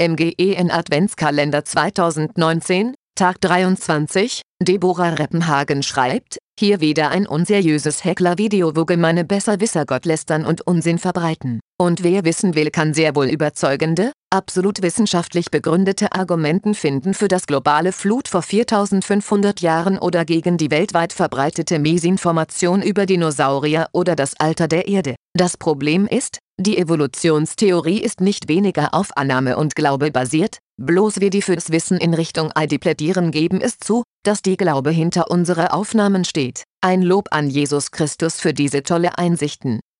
MGEN Adventskalender 2019, Tag 23, Deborah Reppenhagen schreibt, hier wieder ein unseriöses Heckler-Video wo gemeine Besserwisser Gott lästern und Unsinn verbreiten. Und wer wissen will kann sehr wohl überzeugende, absolut wissenschaftlich begründete Argumenten finden für das globale Flut vor 4500 Jahren oder gegen die weltweit verbreitete Misinformation über Dinosaurier oder das Alter der Erde. Das Problem ist, die Evolutionstheorie ist nicht weniger auf Annahme und Glaube basiert, bloß wir die fürs Wissen in Richtung ID plädieren geben es zu, dass die Glaube hinter unsere Aufnahmen steht. Ein Lob an Jesus Christus für diese tolle Einsichten.